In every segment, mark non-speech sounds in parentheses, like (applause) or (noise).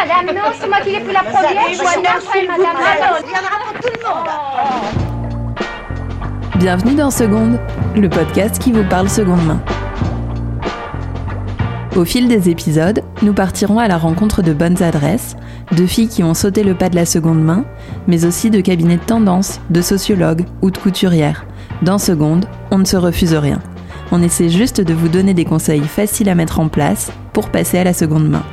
madame, non, c'est moi qui l'ai pris la première. Je suis madame. Il y en aura pour tout le monde. Bienvenue dans Seconde, le podcast qui vous parle seconde main. Au fil des épisodes, nous partirons à la rencontre de bonnes adresses, de filles qui ont sauté le pas de la seconde main, mais aussi de cabinets de tendance, de sociologues ou de couturières. Dans Seconde, on ne se refuse rien. On essaie juste de vous donner des conseils faciles à mettre en place pour passer à la seconde main.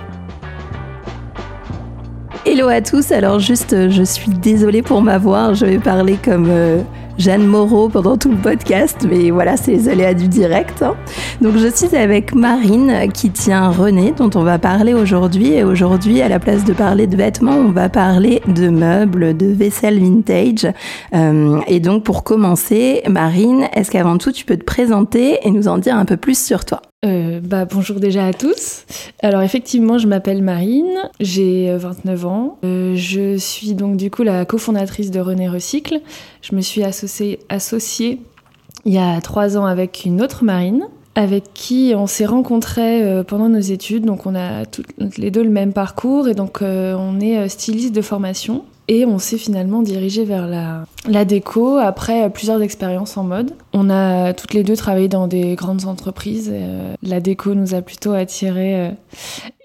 Hello à tous, alors juste euh, je suis désolée pour ma voix, je vais parler comme euh, Jeanne Moreau pendant tout le podcast, mais voilà, c'est les aléas du direct. hein. Donc je suis avec Marine qui tient René, dont on va parler aujourd'hui. Et aujourd'hui, à la place de parler de vêtements, on va parler de meubles, de vaisselle vintage. Euh, et donc pour commencer, Marine, est-ce qu'avant tout tu peux te présenter et nous en dire un peu plus sur toi? Euh, bah, bonjour déjà à tous. Alors effectivement, je m'appelle Marine, j'ai euh, 29 ans. Euh, je suis donc du coup la cofondatrice de René Recycle. Je me suis associée, associée il y a trois ans avec une autre Marine avec qui on s'est rencontrés euh, pendant nos études. Donc on a toutes les deux le même parcours et donc euh, on est euh, styliste de formation. Et on s'est finalement dirigé vers la, la déco après euh, plusieurs expériences en mode. On a toutes les deux travaillé dans des grandes entreprises. euh, la déco nous a plutôt attirés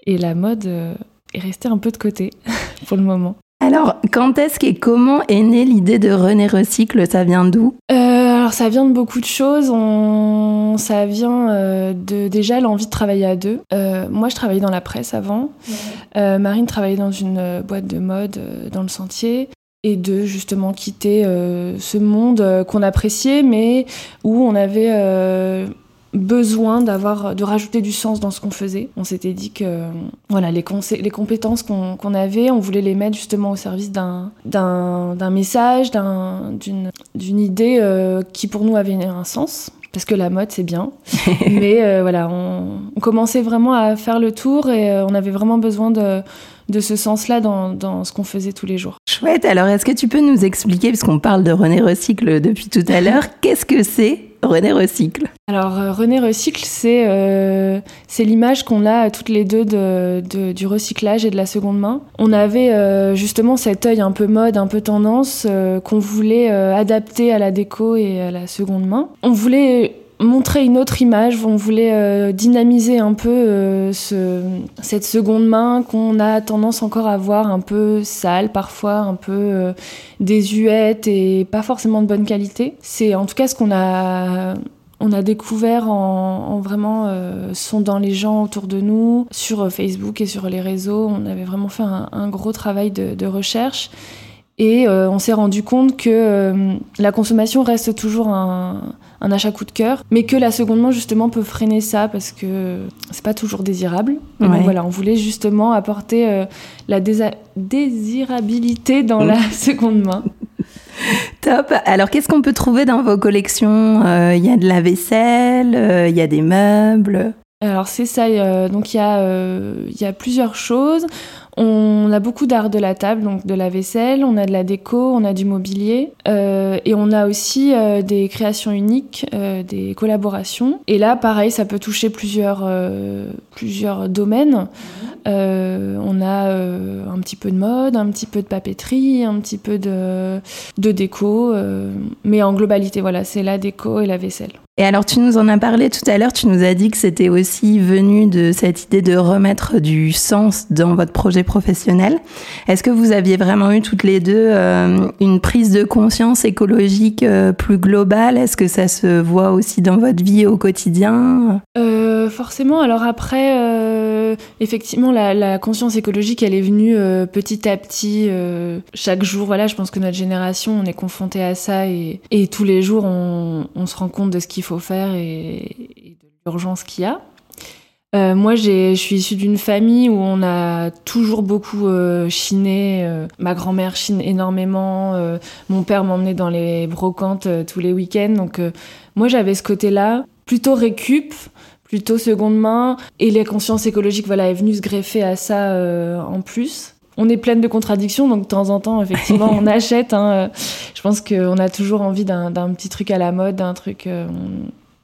et la mode euh, est restée un peu de côté (laughs) pour le moment. Alors, quand est-ce et comment est née l'idée de René Recycle? Ça vient d'où? Euh, alors ça vient de beaucoup de choses. On... Ça vient euh, de déjà l'envie de travailler à deux. Euh, moi, je travaillais dans la presse avant. Euh, Marine travaillait dans une boîte de mode dans le sentier. Et de justement quitter ce monde qu'on appréciait, mais où on avait besoin d'avoir de rajouter du sens dans ce qu'on faisait. On s'était dit que voilà les, compétences qu'on avait, on voulait les mettre justement au service d'un message, d'un- d'une idée euh, qui pour nous avait un sens. Parce que la mode c'est bien, (laughs) mais euh, voilà, on, on commençait vraiment à faire le tour et euh, on avait vraiment besoin de, de ce sens-là dans, dans ce qu'on faisait tous les jours. Chouette, alors est-ce que tu peux nous expliquer, puisqu'on parle de René Recycle depuis tout à l'heure, qu'est-ce que c'est René Recycle Alors euh, René Recycle, c'est euh, c'est l'image qu'on a toutes les deux de, de- du recyclage et de la seconde main. On avait euh, justement cet œil un peu mode, un peu tendance qu'on voulait adapter à la déco et à la seconde main. On voulait montrer une autre image, on voulait euh, dynamiser un peu euh, ce, cette seconde main qu'on a tendance encore à voir un peu sale parfois, un peu euh, désuète et pas forcément de bonne qualité. C'est en tout cas ce qu'on a on a découvert en, en vraiment euh, sondant les gens autour de nous sur euh, Facebook et sur les réseaux. On avait vraiment fait un, gros travail de, recherche et on s'est rendu compte que la consommation reste toujours un, un achat coup de cœur, mais que la seconde main justement peut freiner ça parce que c'est pas toujours désirable. Et donc voilà, on voulait justement apporter euh, la désirabilité dans Mm. la (laughs) seconde main. Top. Alors qu'est-ce qu'on peut trouver dans vos collections? Euh, Il y a de la vaisselle, euh, il y a des meubles. Alors c'est ça, euh, donc il y, a, euh, il y a plusieurs choses. On a beaucoup d'art de la table, donc de la vaisselle, on a de la déco, on a du mobilier, euh, et on a aussi euh, des créations uniques, euh, des collaborations. Et là, pareil, ça peut toucher plusieurs, plusieurs domaines. On a un petit peu de mode, un petit peu de papeterie, un petit peu de, de déco, mais en globalité, voilà, c'est la déco et la vaisselle. Et alors tu nous en as parlé tout à l'heure, tu nous as dit que c'était aussi venu de cette idée de remettre du sens dans votre projet professionnel. Est-ce que vous aviez vraiment eu toutes les deux euh, une prise de conscience écologique euh, plus globale? Est-ce que ça se voit aussi dans votre vie au quotidien? Euh, forcément. Alors après, effectivement, la, conscience écologique, elle est venue petit à petit, chaque jour. Voilà, je pense que notre génération, on est confronté à ça et, et tous les jours, on, on se rend compte de ce qu'il faut faire et, et de l'urgence qu'il y a. Euh, moi, je suis issue d'une famille où on a toujours beaucoup euh, chiné. euh, ma grand-mère chine énormément. euh, mon père m'emmenait dans les brocantes euh, tous les week-ends. Donc, euh, moi, j'avais ce côté-là, plutôt récup, plutôt seconde main. Et la conscience écologique, voilà, est venue se greffer à ça euh, en plus. On est pleine de contradictions, donc de temps en temps, effectivement, (laughs) on achète. hein, euh, je pense qu'on a toujours envie d'un d'un petit truc à la mode, d'un truc. euh,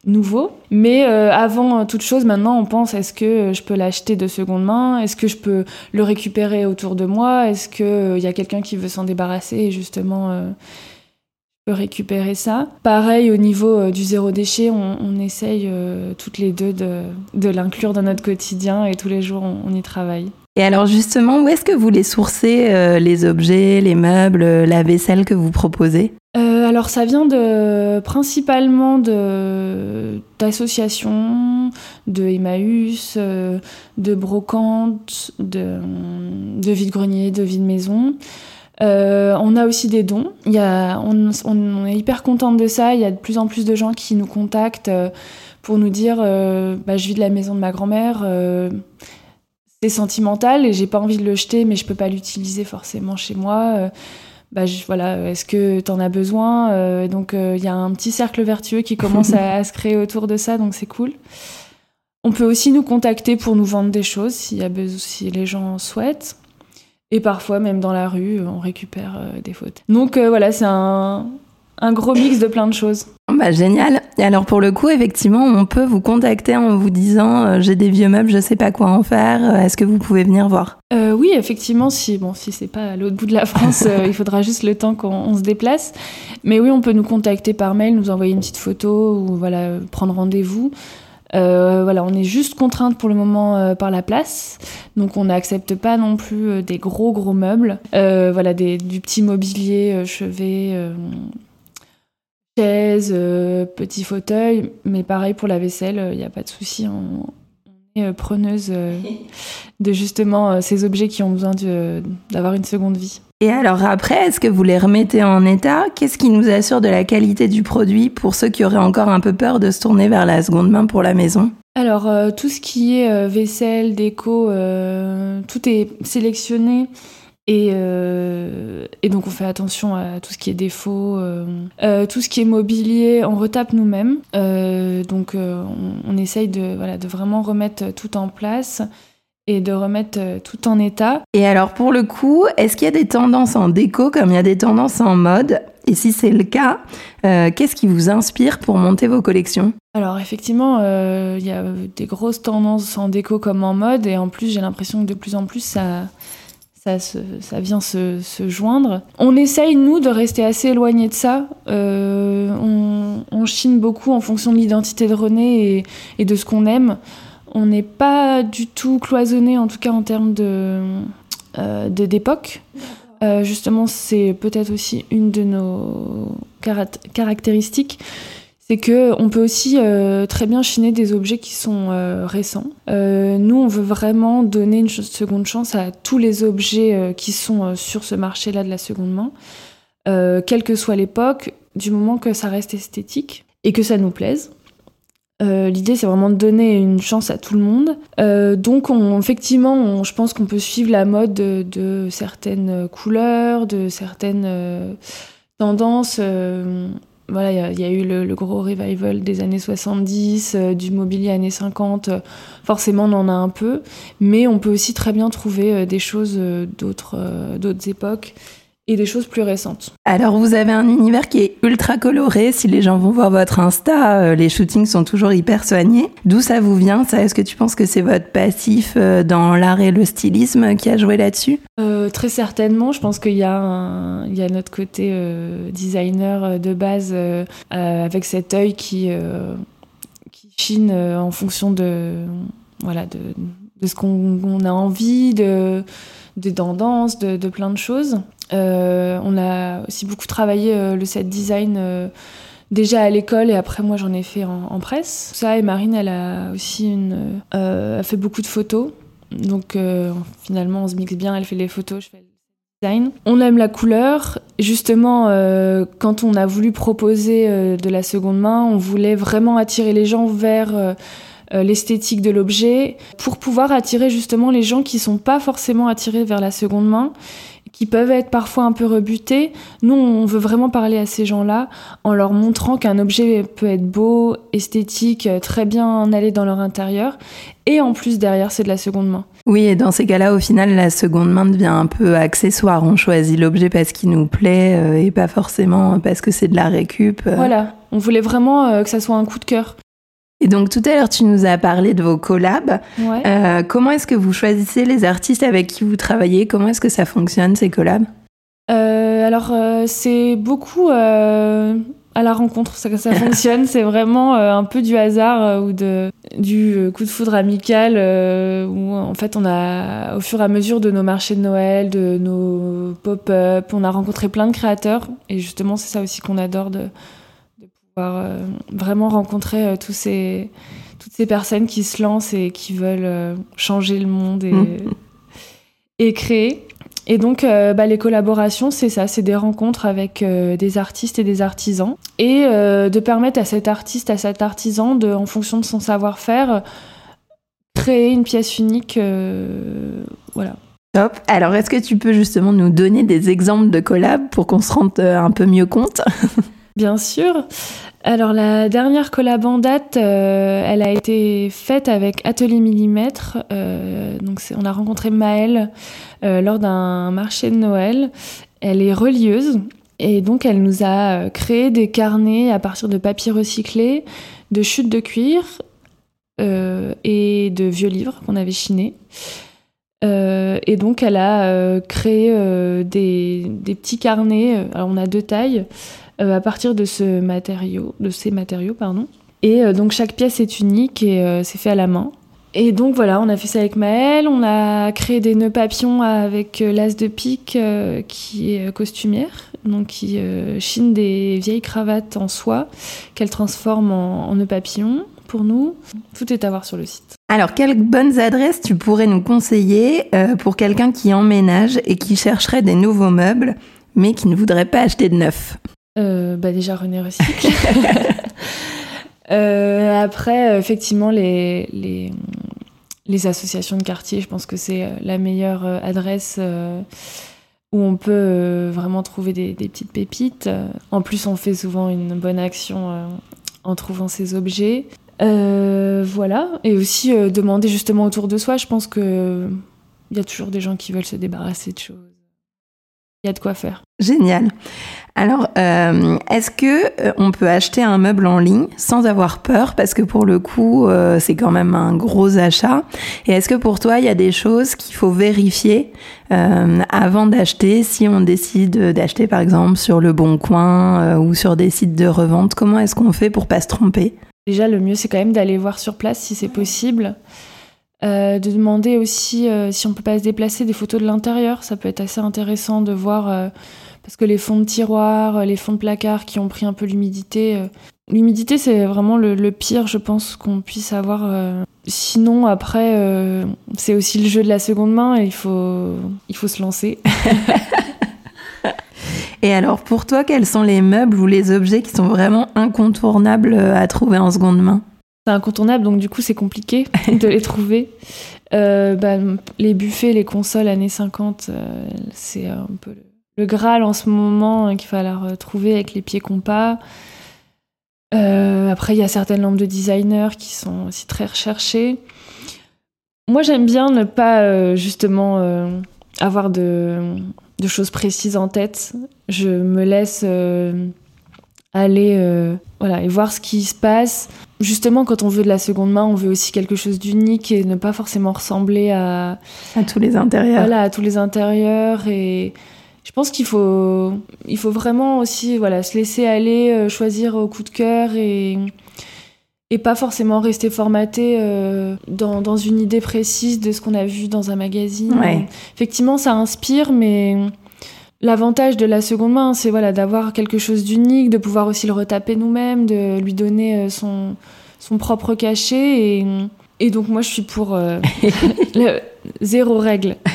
nouveau. Mais euh, avant toute chose, maintenant, on pense est-ce que je peux l'acheter de seconde main? Est-ce que je peux le récupérer autour de moi? Est-ce qu'il y a quelqu'un qui veut s'en débarrasser et justement je peux récupérer ça? Pareil, au niveau du zéro déchet, on, essaye toutes les deux de, de l'inclure dans notre quotidien et tous les jours, on, y travaille. Et alors justement, où est-ce que vous les sourcez, les objets, les meubles, la vaisselle que vous proposez? Alors ça vient de principalement d'associations, de Emmaüs, euh, de brocantes, de, de vide-grenier, de vide-maison. Euh, on a aussi des dons. On, est hyper contente de ça. Il y a de plus en plus de gens qui nous contactent euh, pour nous dire bah, je vis de la maison de ma grand-mère. c'est sentimental et j'ai pas envie de le jeter, mais je peux pas l'utiliser forcément chez moi bah, voilà, est-ce que tu en as besoin euh, Donc il euh, y a un petit cercle vertueux qui commence à, se créer autour de ça, donc c'est cool. On peut aussi nous contacter pour nous vendre des choses si, y a si les gens souhaitent. Et parfois, même dans la rue, on récupère euh, des fautes. Donc voilà, c'est un, un gros mix de plein de choses. Bah, génial. Et alors pour le coup, effectivement, on peut vous contacter en vous disant euh, j'ai des vieux meubles, je sais pas quoi en faire. Euh, est-ce que vous pouvez venir voir? Euh, Oui, effectivement. Si bon, si c'est pas à l'autre bout de la France, il faudra juste le temps qu'on se déplace. Mais oui, on peut nous contacter par mail, nous envoyer une petite photo ou voilà prendre rendez-vous. voilà, on est juste contrainte pour le moment par la place, donc on n'accepte pas non plus des gros gros meubles. voilà, des, du petit mobilier chevet chaise, euh, petit fauteuil, mais pareil pour la vaisselle, il euh, n'y a pas de souci. On, est euh, preneuse (laughs) de justement ces objets qui ont besoin d'avoir une seconde vie. Et alors après, est-ce que vous les remettez en état? Qu'est-ce qui nous assure de la qualité du produit pour ceux qui auraient encore un peu peur de se tourner vers la seconde main pour la maison? Alors tout ce qui est vaisselle, déco, tout est sélectionné euh, et, donc on fait attention à tout ce qui est défaut, euh, euh, tout ce qui est mobilier, on retape nous-mêmes. donc on, essaye de, voilà, de vraiment remettre tout en place et de remettre tout en état. Et alors pour le coup, est-ce qu'il y a des tendances en déco comme il y a des tendances en mode? Et si c'est le cas, qu'est-ce qui vous inspire pour monter vos collections? Alors effectivement, il y a des grosses tendances en déco comme en mode, et en plus j'ai l'impression que de plus en plus ça, ça, vient se, joindre. On essaye, nous, de rester assez éloigné de ça. Euh, on, chine beaucoup en fonction de l'identité de René et, de ce qu'on aime. On n'est pas du tout cloisonné, en tout cas en termes de euh, d'époque. Euh, justement, c'est peut-être aussi une de nos caractéristiques c'est que on peut aussi euh, très bien chiner des objets qui sont euh, récents. Euh, nous, on veut vraiment donner une seconde chance à tous les objets qui sont sur ce marché-là de la seconde main, quelle que soit l'époque, du moment que ça reste esthétique et que ça nous plaise. L'idée, c'est vraiment de donner une chance à tout le monde. donc, on, effectivement, je pense qu'on peut suivre la mode de, de certaines couleurs, de certaines tendances voilà, il y, a eu le, gros revival des années 70, euh, du mobilier années 50. Euh, forcément, on en a un peu, mais on peut aussi très bien trouver euh, des choses d'autres d'autres époques et des choses plus récentes. Alors vous avez un univers qui est ultra coloré. Si les gens vont voir votre Insta, euh, les shootings sont toujours hyper soignés. D'où ça vous vient Ça, est-ce que tu penses que c'est votre passif euh, dans l'art et le stylisme qui a joué là-dessus? Euh, Très certainement. Je pense qu'il y a il y a notre côté designer de base avec cet œil qui qui chine en fonction de voilà de, de ce qu'on a envie de des tendances, de, plein de choses. Euh, on a aussi beaucoup travaillé euh, le set design euh, déjà à l'école et après moi j'en ai fait en, presse. Ça et Marine elle a aussi une, a fait beaucoup de photos. Donc finalement on se mixe bien, elle fait les photos, je fais le design. On aime la couleur. Justement, quand on a voulu proposer de la seconde main, on voulait vraiment attirer les gens vers l'esthétique de l'objet pour pouvoir attirer justement les gens qui sont pas forcément attirés vers la seconde main qui peuvent être parfois un peu rebutés. Nous, on veut vraiment parler à ces gens-là en leur montrant qu'un objet peut être beau, esthétique, euh, très bien aller dans leur intérieur. Et en plus, derrière, c'est de la seconde main. Oui, et dans ces cas-là, au final, la seconde main devient un peu accessoire. On choisit l'objet parce qu'il nous plaît euh, et pas forcément parce que c'est de la récup. Euh. Voilà, on voulait vraiment que ça soit un coup de cœur. Et donc tout à l'heure, tu nous as parlé de vos collabs. Ouais. Euh, comment est-ce que vous choisissez les artistes avec qui vous travaillez? Comment est-ce que ça fonctionne ces collabs? Euh, alors, euh, c'est beaucoup à la rencontre, ça, ça (laughs) fonctionne. c'est vraiment un peu du hasard ou de, du coup de foudre amical où en fait, on a, au fur et à mesure de nos marchés de Noël, de nos pop-up, on a rencontré plein de créateurs. Et justement, c'est ça aussi qu'on adore de pouvoir euh, vraiment rencontrer euh, tous ces, toutes ces personnes qui se lancent et qui veulent euh, changer le monde et, (laughs) et créer. Et donc, euh, bah, les collaborations, c'est ça, c'est des rencontres avec euh, des artistes et des artisans, et euh, de permettre à cet artiste, à cet artisan, de, en fonction de son savoir-faire, créer une pièce unique. voilà. Top. Alors, est-ce que tu peux justement nous donner des exemples de collabs pour qu'on se rende un peu mieux compte? (laughs) Bien sûr. Alors la dernière collab en date, euh, elle a été faite avec Atelier Millimètre. Euh, donc on a rencontré Maëlle euh, lors d'un marché de Noël. Elle est relieuse et donc elle nous a créé des carnets à partir de papier recyclé, de chutes de cuir et de vieux livres qu'on avait chinés. Et donc elle a créé des, des petits carnets. Alors on a deux tailles à partir de ce matériau, de ces matériaux, pardon. Et euh, donc chaque pièce est unique et euh, c'est fait à la main. Et donc voilà, on a fait ça avec Maëlle, on a créé des nœuds papillons avec euh, l'as de pique euh, qui est euh, costumière, donc qui euh, chine des vieilles cravates en soie qu'elle transforme en, en nœuds papillons pour nous. Tout est à voir sur le site. Alors, quelles bonnes adresses tu pourrais nous conseiller euh, pour quelqu'un qui emménage et qui chercherait des nouveaux meubles, mais qui ne voudrait pas acheter de neuf? Euh, bah déjà René Recycle. (laughs) Euh, après, effectivement, les, les, associations de quartier, je pense que c'est euh, la meilleure adresse où on peut vraiment trouver des, des petites pépites. En plus, on fait souvent une bonne action en trouvant ces objets. Voilà. Et aussi demander justement autour de soi. Je pense que il y a toujours des gens qui veulent se débarrasser de choses. Il y a de quoi faire. Génial. Alors, euh, est-ce que euh, on peut acheter un meuble en ligne sans avoir peur? Parce que pour le coup, euh, c'est quand même un gros achat. Et est-ce que pour toi, il y a des choses qu'il faut vérifier euh, avant d'acheter? Si on décide d'acheter, par exemple, sur le Bon Coin euh, ou sur des sites de revente, comment est-ce qu'on fait pour pas se tromper? Déjà, le mieux, c'est quand même d'aller voir sur place si c'est possible. Euh, de demander aussi euh, si on peut pas se déplacer des photos de l'intérieur. Ça peut être assez intéressant de voir, euh, parce que les fonds de tiroirs, euh, les fonds de placard qui ont pris un peu l'humidité. euh, L'humidité, c'est vraiment le, le pire, je pense, qu'on puisse avoir. euh. Sinon, après, c'est aussi le jeu de la seconde main et il faut, il faut se lancer. (laughs) Et alors, pour toi, quels sont les meubles ou les objets qui sont vraiment incontournables à trouver en seconde main? Incontournable, donc du coup, c'est compliqué de les trouver. (laughs) Euh, bah, les buffets, les consoles années 50, euh, c'est un peu le, Graal en ce moment hein, qu'il va falloir trouver avec les pieds compas. Euh, après, il y a certaines lampes de designer qui sont aussi très recherchées. Moi, j'aime bien ne pas euh, justement euh, avoir de, de choses précises en tête. Je me laisse euh, aller euh, voilà, et voir ce qui se passe. Justement, quand on veut de la seconde main, on veut aussi quelque chose d'unique et ne pas forcément ressembler à, À tous les intérieurs. voilà, à tous les intérieurs. Et je pense qu'il faut, il faut vraiment aussi voilà, se laisser aller, euh, choisir au coup de cœur et, et pas forcément rester formaté euh, dans, dans une idée précise de ce qu'on a vu dans un magazine. Ouais. Effectivement, ça inspire, mais l'avantage de la seconde main, c'est voilà, d'avoir quelque chose d'unique, de pouvoir aussi le retaper nous-mêmes, de lui donner euh, son, son propre cachet. Et, et donc, moi, je suis pour euh, (laughs) le zéro règle. (laughs)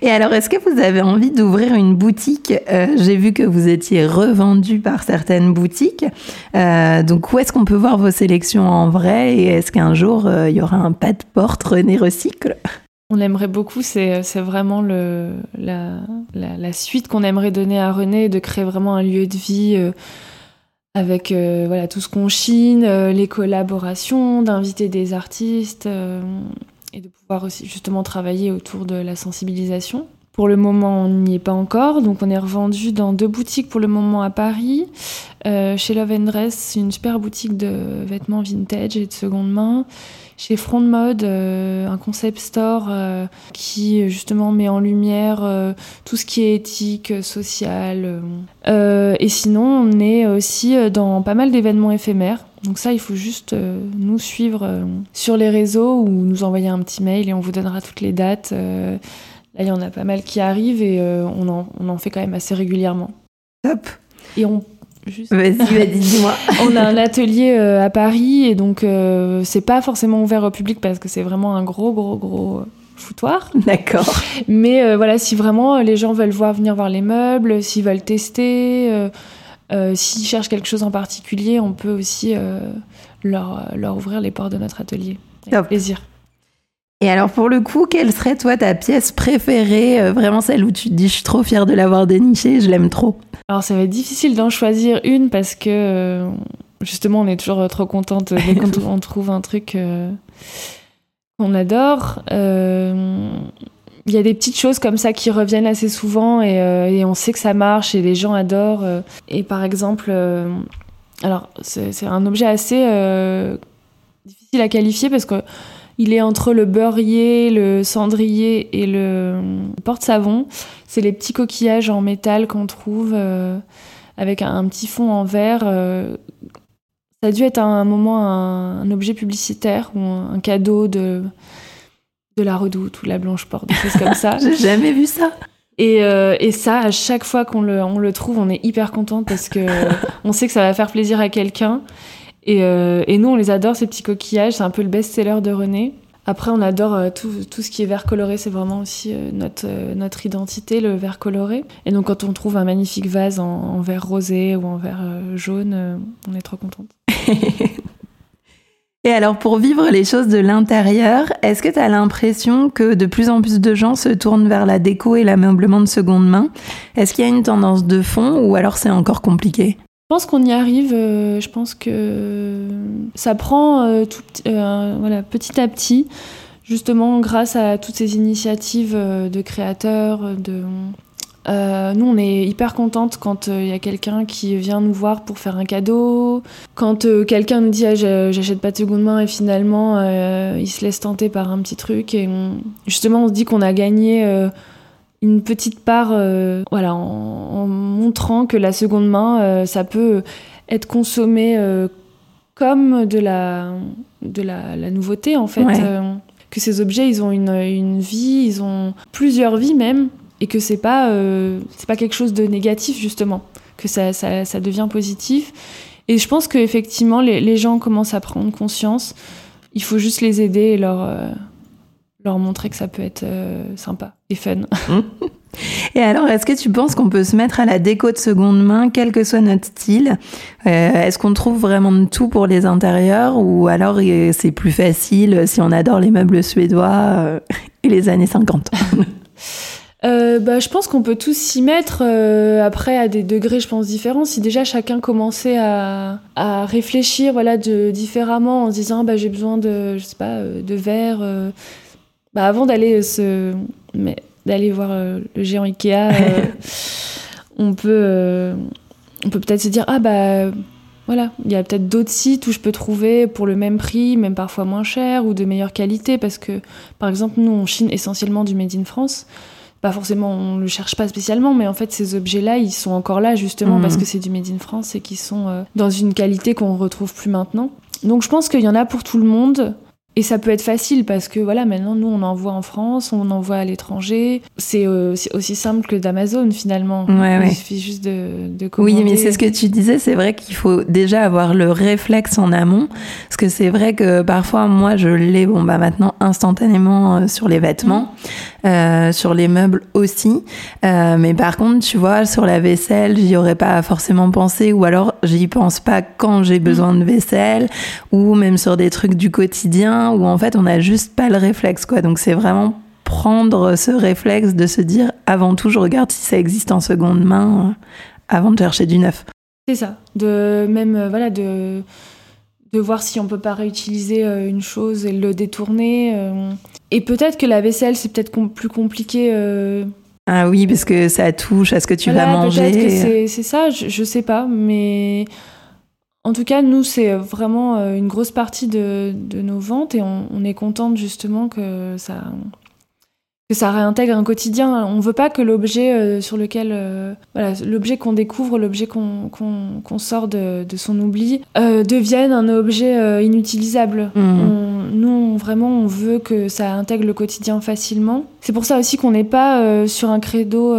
Et alors, est-ce que vous avez envie d'ouvrir une boutique? Euh, J'ai vu que vous étiez revendu par certaines boutiques. Euh, donc, où est-ce qu'on peut voir vos sélections en vrai? Et est-ce qu'un jour, il y aura un pas de porte René Recycle On l'aimerait beaucoup, c'est c'est vraiment la, suite qu'on aimerait donner à René, de créer vraiment un lieu de vie euh, avec euh, voilà, tout ce qu'on chine, euh, les collaborations, d'inviter des artistes euh, et de pouvoir aussi justement travailler autour de la sensibilisation Pour le moment, on n'y est pas encore, donc on est revendu dans deux boutiques pour le moment à Paris. Euh, chez Love and Dress, une super boutique de vêtements vintage et de seconde main. Chez Front Mode, euh, un concept store euh, qui justement met en lumière euh, tout ce qui est éthique, social. Et sinon, on est aussi dans pas mal d'événements éphémères. Donc ça, il faut juste nous suivre sur les réseaux ou nous envoyer un petit mail et on vous donnera toutes les dates. Là, il y en a pas mal qui arrivent et on, en, on en fait quand même assez régulièrement. Top. Et on juste Vas-y, vas-y, (laughs) dis-moi. on a un atelier euh, à Paris et donc euh, c'est pas forcément ouvert au public parce que c'est vraiment un gros gros gros foutoir. D'accord. (laughs) Mais euh, voilà, si vraiment les gens veulent voir venir voir les meubles, s'ils veulent tester, euh, euh, s'ils cherchent quelque chose en particulier, on peut aussi euh, leur, leur ouvrir les portes de notre atelier. Avec Top. plaisir. Et alors, pour le coup, quelle serait, toi, ta pièce préférée euh, Vraiment celle où tu te dis, je suis trop fière de l'avoir dénichée, je l'aime trop? Alors ça va être difficile d'en choisir une parce que euh, justement on est toujours euh, trop contente dès qu'on (laughs) on trouve un truc euh, qu'on adore. Il y a des petites choses comme ça qui reviennent assez souvent et, et on sait que ça marche et les gens adorent. Et par exemple, alors c'est un objet assez difficile à qualifier parce que il est entre le beurrier, le cendrier et le porte-savon. C'est les petits coquillages en métal qu'on trouve euh, avec un, un petit fond en verre. euh. ça a dû être à un moment un, un objet publicitaire ou un, un cadeau de, de la Redoute ou la Blanche Porte, des choses comme ça. (laughs) J'ai jamais vu ça. Et, euh, et ça, à chaque fois qu'on le, on le trouve, on est hyper contente parce que on sait que ça va faire plaisir à quelqu'un. Et, euh, et nous, on les adore, ces petits coquillages. C'est un peu le best-seller de René. Après, on adore euh, tout, ce qui est vert coloré. C'est vraiment aussi euh, notre, identité, le vert coloré. Et donc, quand on trouve un magnifique vase en, en vert rosé ou en vert jaune, on est trop contente. (laughs) Et alors, pour vivre les choses de l'intérieur, est-ce que tu as l'impression que de plus en plus de gens se tournent vers la déco et l'ameublement de seconde main? Est-ce qu'il y a une tendance de fond ou alors c'est encore compliqué? Je pense qu'on y arrive. euh, je pense que ça prend euh, euh, voilà, petit à petit, justement grâce à toutes ces initiatives de créateurs. De, nous, on est hyper contente quand il y a quelqu'un qui vient nous voir pour faire un cadeau. Quand quelqu'un nous dit ah, j'achète pas de seconde main et finalement il se laisse tenter par un petit truc. Et justement, on se dit qu'on a gagné. Une petite part, euh, voilà, en, en montrant que la seconde main, euh, ça peut être consommé euh, comme de la, de la, la nouveauté en fait. Ouais. Que ces objets, ils ont une, une vie, ils ont plusieurs vies même, et que c'est pas, c'est pas quelque chose de négatif justement, que ça, ça, ça devient positif. Et je pense qu'effectivement, les, les gens commencent à prendre conscience. Il faut juste les aider et leur, leur montrer que ça peut être euh, sympa et fun. (laughs) Et alors, est-ce que tu penses qu'on peut se mettre à la déco de seconde main, quel que soit notre style? Euh, Est-ce qu'on trouve vraiment de tout pour les intérieurs ou alors euh, c'est plus facile si on adore les meubles suédois euh, (laughs) et les années 50 (laughs) Euh, bah, je pense qu'on peut tous s'y mettre, euh, après à des degrés, je pense, différents. Si déjà chacun commençait à, à réfléchir voilà, de, différemment en se disant bah, j'ai besoin de, je sais pas, de verre, euh, bah, avant d'aller se, mais d'aller voir euh, le géant Ikea, euh, (laughs) on peut, euh, on peut peut-être se dire ah bah voilà, il y a peut-être d'autres sites où je peux trouver pour le même prix, même parfois moins cher ou de meilleure qualité, parce que par exemple nous on chine essentiellement du made in France pas forcément, on le cherche pas spécialement, mais en fait, ces objets-là, ils sont encore là justement Mhm. parce que c'est du Made in France et qui sont euh, dans une qualité qu'on retrouve plus maintenant. Donc, je pense qu'il y en a pour tout le monde. Et ça peut être facile parce que voilà, maintenant nous on envoie en France, on envoie à l'étranger. C'est euh, aussi simple que d'Amazon finalement. Ouais, Il ouais. suffit juste de, de commander. Oui, mais c'est ce que tu disais, c'est vrai qu'il faut déjà avoir le réflexe en amont, parce que c'est vrai que parfois, moi, je l'ai, bon, bah maintenant, instantanément euh, sur les vêtements, euh, sur les meubles aussi, Euh, mais par contre, tu vois, sur la vaisselle, j'y aurais pas forcément pensé, ou alors j'y pense pas quand j'ai besoin de vaisselle, ou même sur des trucs du quotidien, où en fait, on n'a juste pas le réflexe, quoi. Donc c'est vraiment prendre ce réflexe de se dire, avant tout, je regarde si ça existe en seconde main, euh, avant de chercher du neuf. C'est ça. De même, euh, voilà, de, de voir si on peut pas réutiliser euh, une chose et le détourner. Et peut-être que la vaisselle, c'est peut-être com- plus compliqué euh, Ah oui, parce que ça touche à ce que tu Voilà, vas manger. Peut-être que c'est- c'est ça, je, je sais pas, mais en tout cas, nous, c'est vraiment euh, une grosse partie de, de nos ventes et on, on est contente justement que ça, que ça réintègre un quotidien. On veut pas que l'objet euh, sur lequel, euh, voilà, l'objet qu'on découvre, l'objet qu'on sort de, de son oubli, euh, devienne un objet euh, inutilisable. On- nous, on- vraiment, on veut que ça intègre le quotidien facilement. C'est pour ça aussi qu'on n'est pas sur un credo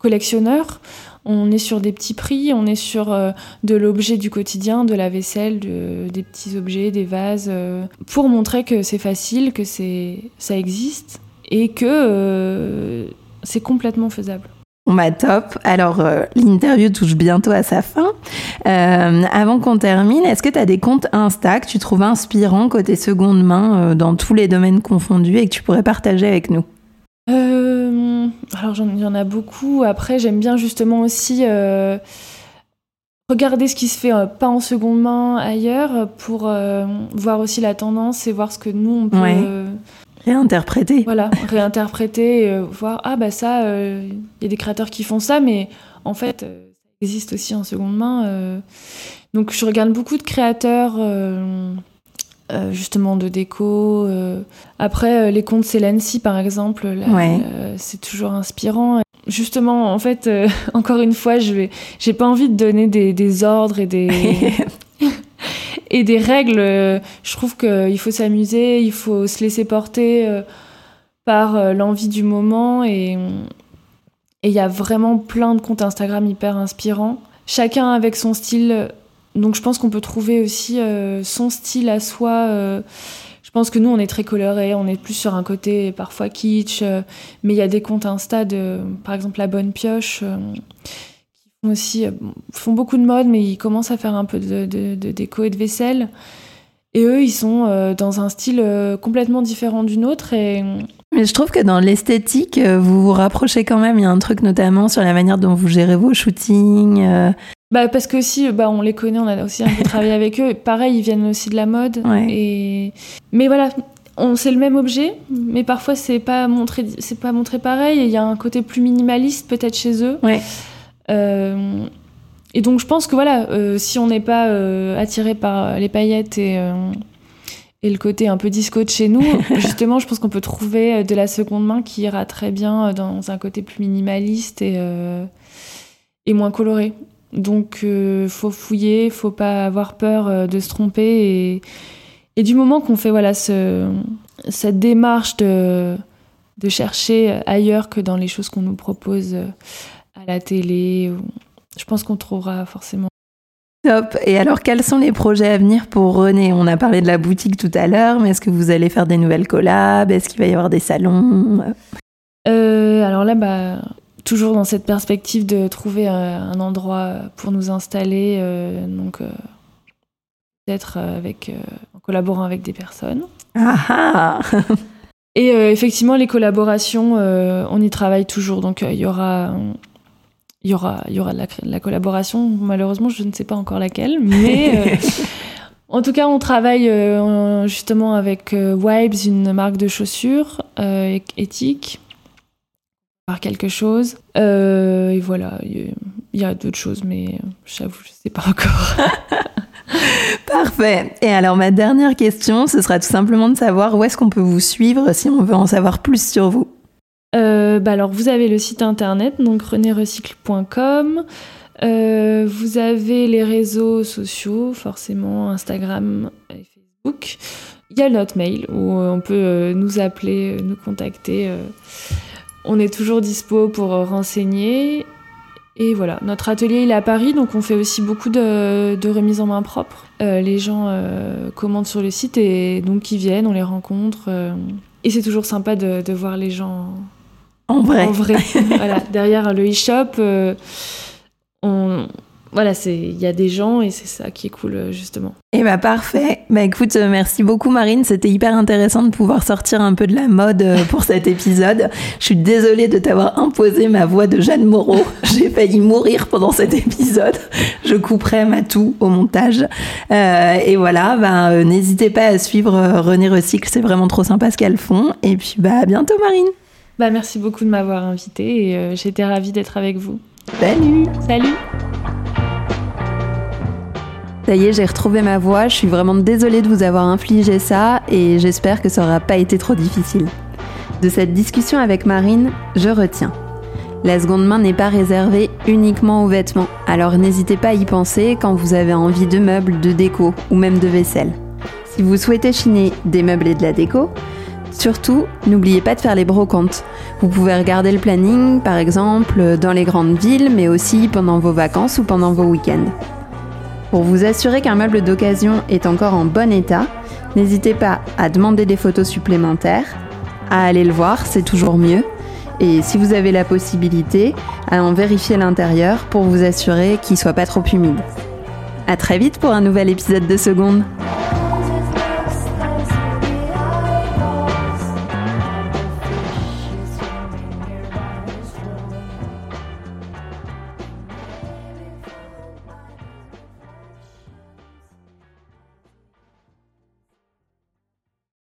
collectionneur. On est sur des petits prix, on est sur euh, de l'objet du quotidien, de la vaisselle, de- des petits objets, des vases, euh, pour montrer que c'est facile, que ça existe et que euh, c'est complètement faisable. Bon bah top. Alors l'interview touche bientôt à sa fin. Avant qu'on termine, est-ce que tu as des comptes Insta que tu trouves inspirants côté seconde main dans tous les domaines confondus et que tu pourrais partager avec nous? Euh, alors, j'en- y en a beaucoup. Après, j'aime bien justement aussi euh, regarder ce qui se fait euh, pas en seconde main ailleurs pour voir aussi la tendance et voir ce que nous, on peut Ouais. Réinterpréter. voilà, (laughs) réinterpréter, et, voir, ah bah ça, il y a des créateurs qui font ça, mais en fait, ça existe aussi en seconde main. Donc, je regarde beaucoup de créateurs. Euh, justement de déco. euh. Après, euh, les comptes Celency, par exemple, Ouais. c'est toujours inspirant. Justement, en fait, (laughs) encore une fois, je vais, j'ai pas envie de donner des, des ordres et des (laughs) (laughs) et des règles. Je trouve qu'il faut s'amuser, il faut se laisser porter par l'envie du moment et et il y a vraiment plein de comptes Instagram hyper inspirants. Chacun avec son style. Donc je pense qu'on peut trouver aussi euh, son style à soi. euh, je pense que nous, on est très coloré, on est plus sur un côté parfois kitsch, euh, mais il y a des comptes Insta de, par exemple, La Bonne Pioche, qui font aussi, font beaucoup de mode, mais ils commencent à faire un peu de, déco et de vaisselle. Et eux, ils sont dans un style complètement différent du nôtre. Mais je trouve que dans l'esthétique, vous vous rapprochez quand même. Il y a un truc notamment sur la manière dont vous gérez vos shootings. Bah, parce que aussi, bah, on les connaît, on a aussi un peu travaillé avec eux. Pareil, ils viennent aussi de la mode. Ouais. Et... Mais voilà, on c'est le même objet, mais parfois c'est pas montré, c'est pas montré pareil. Il y a un côté plus minimaliste peut-être chez eux. Ouais. Euh, Et donc je pense que voilà, euh, si on n'est pas euh, attiré par les paillettes et et le côté un peu disco de chez nous, (laughs) justement, je pense qu'on peut trouver de la seconde main qui ira très bien dans un côté plus minimaliste et, euh, et moins coloré. Donc, euh, faut fouiller, faut pas avoir peur euh, de se tromper. Et, et du moment qu'on fait voilà ce, cette démarche de, de chercher ailleurs que dans les choses qu'on nous propose euh, à la télé, je pense qu'on trouvera forcément. Top. Et alors, quels sont les projets à venir pour René? On a parlé de la boutique tout à l'heure, mais est-ce que vous allez faire des nouvelles collabs? Est-ce qu'il va y avoir des salons? Euh, alors là, bah, toujours dans cette perspective de trouver euh, un endroit pour nous installer, euh, donc euh, peut-être avec, euh, en collaborant avec des personnes. Ah ah Et effectivement, les collaborations, on y travaille toujours. Donc, il y aura, il y aura, y aura de la, cré- de la collaboration. Malheureusement, je ne sais pas encore laquelle, mais (laughs) en tout cas, on travaille en- justement avec Wipes, une marque de chaussures éthique, par quelque chose. Euh, et voilà, il y a- il y a, d'autres choses, mais j'avoue, je ne sais pas encore. (laughs) Parfait. Et alors, ma dernière question, ce sera tout simplement de savoir où est-ce qu'on peut vous suivre si on veut en savoir plus sur vous. Euh, bah alors, vous avez le site internet, donc renérecycle.com. Euh, vous avez les réseaux sociaux, forcément Instagram et Facebook. Il y a notre mail où on peut euh, nous appeler, nous contacter. euh. On est toujours dispo pour euh, renseigner. Et voilà, notre atelier il est à Paris, donc on fait aussi beaucoup de, de remises en main propre. Euh, les gens euh, commandent sur le site et donc ils viennent, on les rencontre. euh. et c'est toujours sympa de, de voir les gens En vrai. en vrai. (laughs) voilà, derrière le e-shop, voilà, c'est il y a des gens et c'est ça qui est cool euh, justement. Eh bah parfait. Bah écoute, euh, merci beaucoup Marine, c'était hyper intéressant de pouvoir sortir un peu de la mode euh, pour cet épisode. Je suis désolée de t'avoir imposé ma voix de Jeanne Moreau. (laughs) J'ai failli mourir pendant cet épisode. Je couperai ma toux au montage. Euh, et voilà, bah, euh, n'hésitez pas à suivre euh, René Recycle, c'est vraiment trop sympa ce qu'elles font. Et puis bah à bientôt Marine. Bah, merci beaucoup de m'avoir invité et j'étais ravie d'être avec vous. Salut Salut Ça y est, j'ai retrouvé ma voix. Je suis vraiment désolée de vous avoir infligé ça et j'espère que ça n'aura pas été trop difficile. De cette discussion avec Marine, je retiens. La seconde main n'est pas réservée uniquement aux vêtements, alors n'hésitez pas à y penser quand vous avez envie de meubles, de déco ou même de vaisselle. Si vous souhaitez chiner des meubles et de la déco, surtout n'oubliez pas de faire les brocantes. Vous pouvez regarder le planning par exemple dans les grandes villes mais aussi pendant vos vacances ou pendant vos week-ends. Pour vous assurer qu'un meuble d'occasion est encore en bon état, n'hésitez pas à demander des photos supplémentaires, à aller le voir, c'est toujours mieux, et si vous avez la possibilité, à en vérifier l'intérieur pour vous assurer qu'il soit pas trop humide. À très vite pour un nouvel épisode de seconde.